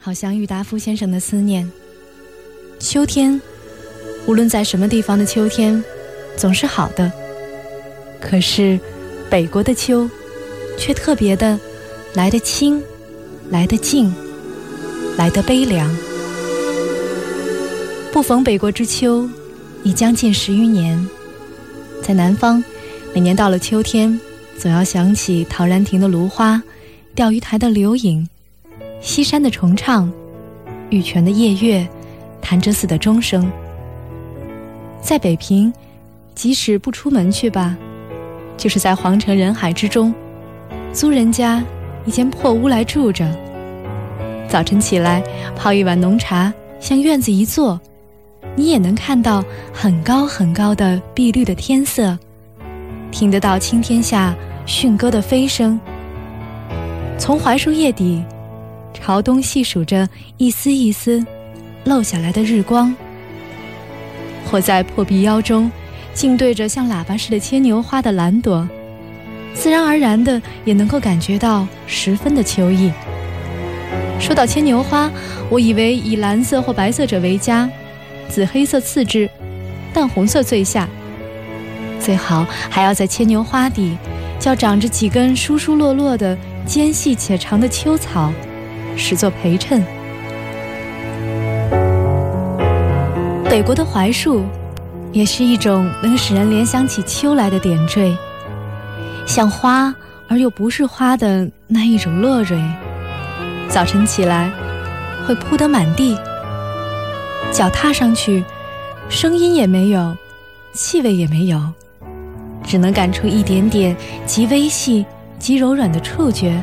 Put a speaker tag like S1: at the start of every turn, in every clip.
S1: 好像郁达夫先生的思念。秋天，无论在什么地方的秋天，总是好的。可是，北国的秋，却特别的来得清，来得静，来得悲凉。不逢北国之秋，已将近十余年。在南方，每年到了秋天，总要想起陶然亭的芦花，钓鱼台的柳影，西山的重唱，玉泉的夜月，潭柘寺的钟声。在北平，即使不出门去吧，就是在皇城人海之中，租人家一间破屋来住着。早晨起来，泡一碗浓茶，向院子一坐。你也能看到很高很高的碧绿的天色，听得到青天下驯鸽的飞声。从槐树叶底朝东细数着一丝一丝漏下来的日光，或在破壁腰中静对着像喇叭似的牵牛花的蓝朵，自然而然的也能够感觉到十分的秋意。说到牵牛花，我以为以蓝色或白色者为佳。紫黑色次之，淡红色最下。最好还要在牵牛花底，叫长着几根疏疏落落的尖细且长的秋草，使作陪衬。北国的槐树，也是一种能使人联想起秋来的点缀，像花而又不是花的那一种落蕊。早晨起来，会铺得满地。脚踏上去，声音也没有，气味也没有，只能感出一点点极微细、极柔软的触觉。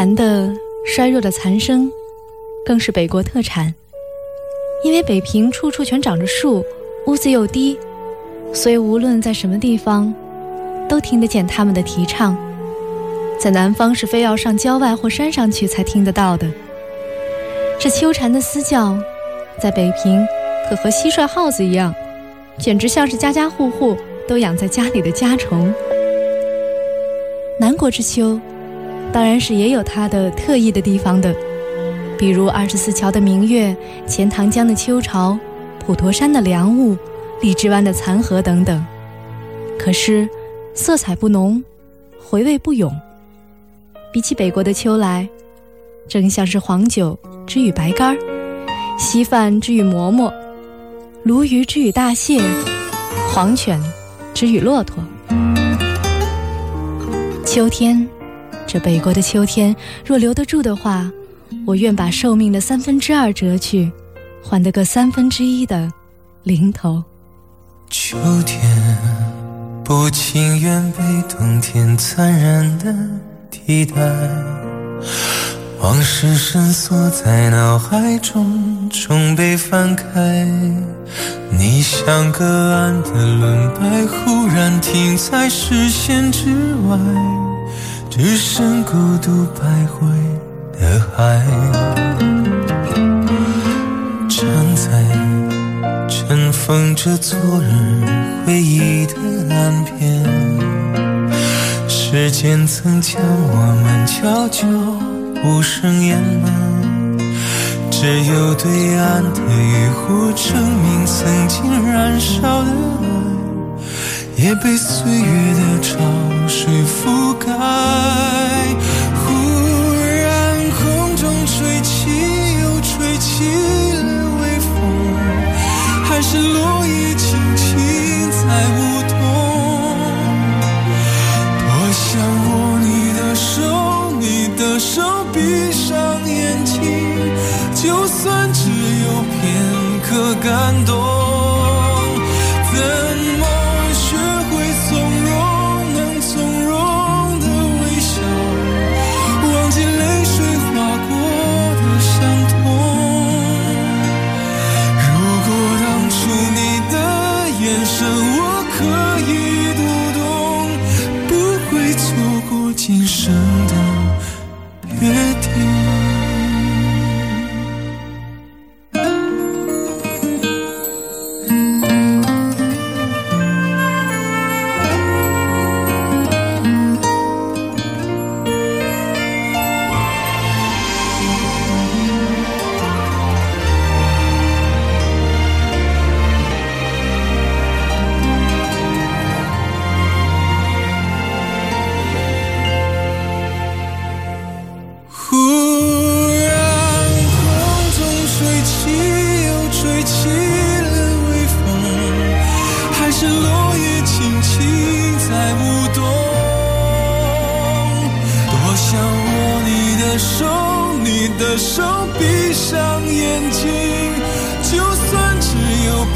S1: 蝉的衰弱的残声，更是北国特产。因为北平处处全长着树，屋子又低，所以无论在什么地方。都听得见他们的提倡，在南方是非要上郊外或山上去才听得到的。这秋蝉的嘶叫，在北平可和蟋蟀、耗子一样，简直像是家家户户都养在家里的家虫。南国之秋，当然是也有它的特异的地方的，比如二十四桥的明月、钱塘江的秋潮、普陀山的凉雾、荔枝湾的残荷等等。可是。色彩不浓，回味不永。比起北国的秋来，正像是黄酒之与白干儿，稀饭之与馍馍，鲈鱼之与大蟹，黄犬之与骆驼。秋天，这北国的秋天，若留得住的话，我愿把寿命的三分之二折去，换得个三分之一的零头。
S2: 秋天。不情愿被冬天残忍的替代，往事深锁在脑海中，终被翻开。你像隔岸的轮摆，忽然停在视线之外，只剩孤独徘徊的海。站在尘封着昨日回忆的。岸边，时间曾将我们悄悄无声掩埋，只有对岸的渔火证明曾经燃烧的爱，也被岁月的潮水覆盖。忽然空中吹起又吹起了微风，还是落叶轻轻在舞动。多想握你的手，你的。手闭上眼睛，就算只有片刻感动。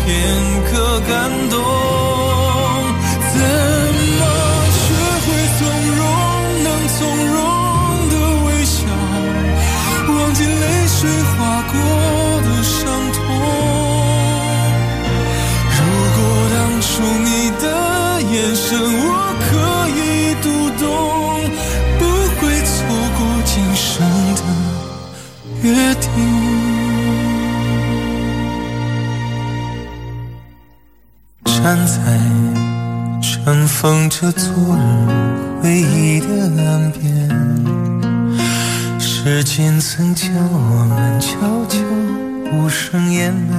S2: 片刻感动。站在尘封着昨日回忆的岸边，时间曾将我们悄悄无声掩埋，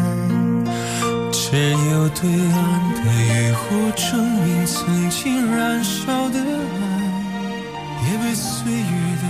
S2: 只有对岸的渔火证明曾经燃烧的爱，也被岁月的